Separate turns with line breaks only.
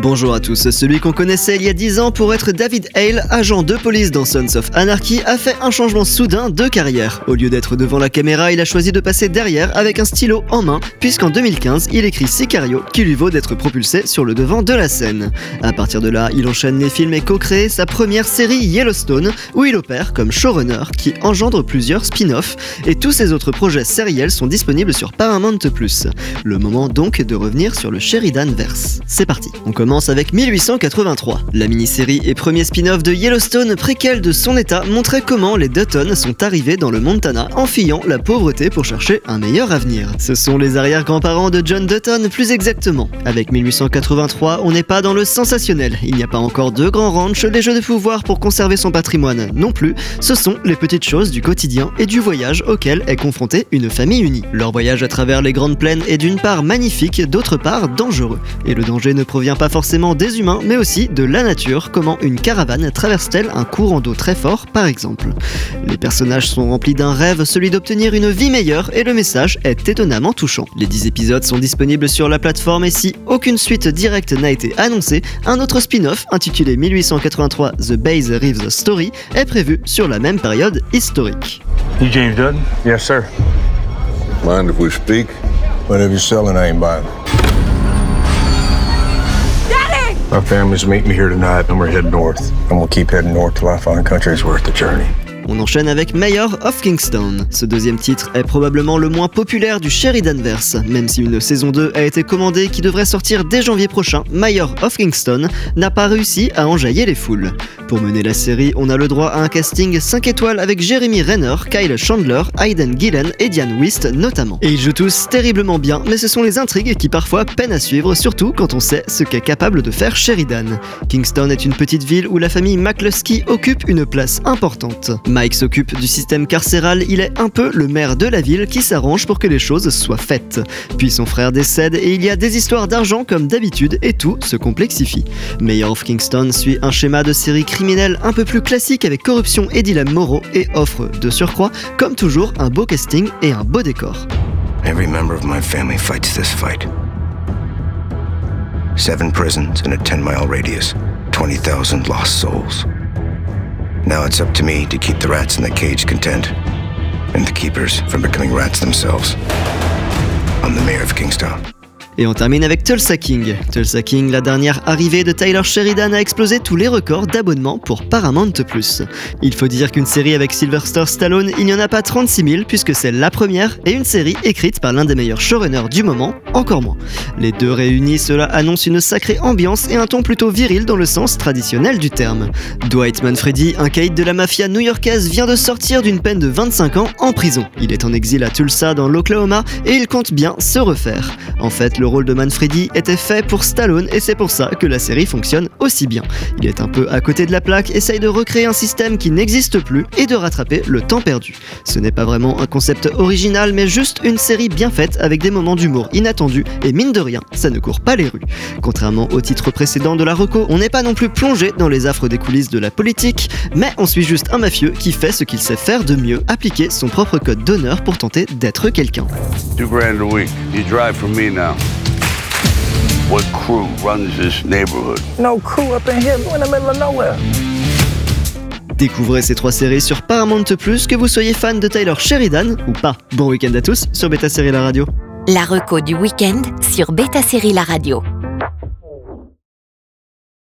Bonjour à tous. Celui qu'on connaissait il y a 10 ans pour être David Hale, agent de police dans Sons of Anarchy, a fait un changement soudain de carrière. Au lieu d'être devant la caméra, il a choisi de passer derrière avec un stylo en main, puisqu'en 2015, il écrit Sicario, qui lui vaut d'être propulsé sur le devant de la scène. À partir de là, il enchaîne les films et co-crée sa première série Yellowstone, où il opère comme showrunner, qui engendre plusieurs spin-offs, et tous ses autres projets sériels sont disponibles sur Paramount+. Le moment donc de revenir sur le Sheridan Verse. C'est parti. Avec 1883. La mini-série et premier spin-off de Yellowstone, préquel de son état, montrait comment les Dutton sont arrivés dans le Montana en fuyant la pauvreté pour chercher un meilleur avenir. Ce sont les arrière-grands-parents de John Dutton, plus exactement. Avec 1883, on n'est pas dans le sensationnel. Il n'y a pas encore de grands ranchs, les jeux de pouvoir pour conserver son patrimoine non plus. Ce sont les petites choses du quotidien et du voyage auquel est confrontée une famille unie. Leur voyage à travers les grandes plaines est d'une part magnifique, d'autre part dangereux. Et le danger ne provient pas forcément des humains, mais aussi de la nature, comment une caravane traverse-t-elle un courant d'eau très fort, par exemple. Les personnages sont remplis d'un rêve, celui d'obtenir une vie meilleure, et le message est étonnamment touchant. Les 10 épisodes sont disponibles sur la plateforme, et si aucune suite directe n'a été annoncée, un autre spin-off, intitulé 1883 The Base Reeves Story, est prévu sur la même période historique.
You James Dutton?
Yes, sir.
Mind if we speak?
Whatever you're selling, I ain't buying. My family's meeting me here tonight, and we're heading north. And we'll keep heading north till I find country's worth the journey.
On enchaîne avec Mayor of Kingston. Ce deuxième titre est probablement le moins populaire du Sheridanverse, même si une saison 2 a été commandée qui devrait sortir dès janvier prochain, Mayor of Kingston n'a pas réussi à enjailler les foules. Pour mener la série, on a le droit à un casting 5 étoiles avec Jeremy Renner, Kyle Chandler, Hayden Gillen et Diane Wist notamment. Et ils jouent tous terriblement bien, mais ce sont les intrigues qui parfois peinent à suivre, surtout quand on sait ce qu'est capable de faire Sheridan. Kingston est une petite ville où la famille McCluskey occupe une place importante. Mike s'occupe du système carcéral, il est un peu le maire de la ville qui s'arrange pour que les choses soient faites. Puis son frère décède et il y a des histoires d'argent comme d'habitude et tout se complexifie. Mayor of Kingston suit un schéma de série criminelle un peu plus classique avec corruption et dilemmes moraux et offre de surcroît, comme toujours, un beau casting et un beau décor.
Every member of my family fights this fight. Seven prisons in a 10 mile radius, 20,000 lost souls. Now it's up to me to keep the rats in the cage content, and the keepers from becoming rats themselves. I'm the mayor of Kingstown.
Et on termine avec Tulsa King. Tulsa King, la dernière arrivée de Tyler Sheridan, a explosé tous les records d'abonnements pour Paramount+. Il faut dire qu'une série avec Sylvester Stallone, il n'y en a pas 36 000 puisque c'est la première et une série écrite par l'un des meilleurs showrunners du moment, encore moins. Les deux réunis, cela annonce une sacrée ambiance et un ton plutôt viril dans le sens traditionnel du terme. Dwight Manfredi, un caïd de la mafia new-yorkaise, vient de sortir d'une peine de 25 ans en prison. Il est en exil à Tulsa dans l'Oklahoma et il compte bien se refaire. En fait, rôle de Manfredi était fait pour Stallone et c'est pour ça que la série fonctionne aussi bien. Il est un peu à côté de la plaque, essaye de recréer un système qui n'existe plus et de rattraper le temps perdu. Ce n'est pas vraiment un concept original mais juste une série bien faite avec des moments d'humour inattendus et mine de rien, ça ne court pas les rues. Contrairement au titre précédent de la reco, on n'est pas non plus plongé dans les affres des coulisses de la politique, mais on suit juste un mafieux qui fait ce qu'il sait faire de mieux, appliquer son propre code d'honneur pour tenter d'être quelqu'un.
Two grand a week. You drive for me now. What crew runs this neighborhood?
No crew up in here, we're in the middle of nowhere.
Découvrez ces trois séries sur Paramount+, que vous soyez fan de Tyler Sheridan ou pas. Bon week-end à tous sur Beta Série La Radio.
La reco du week-end sur Beta Série La Radio.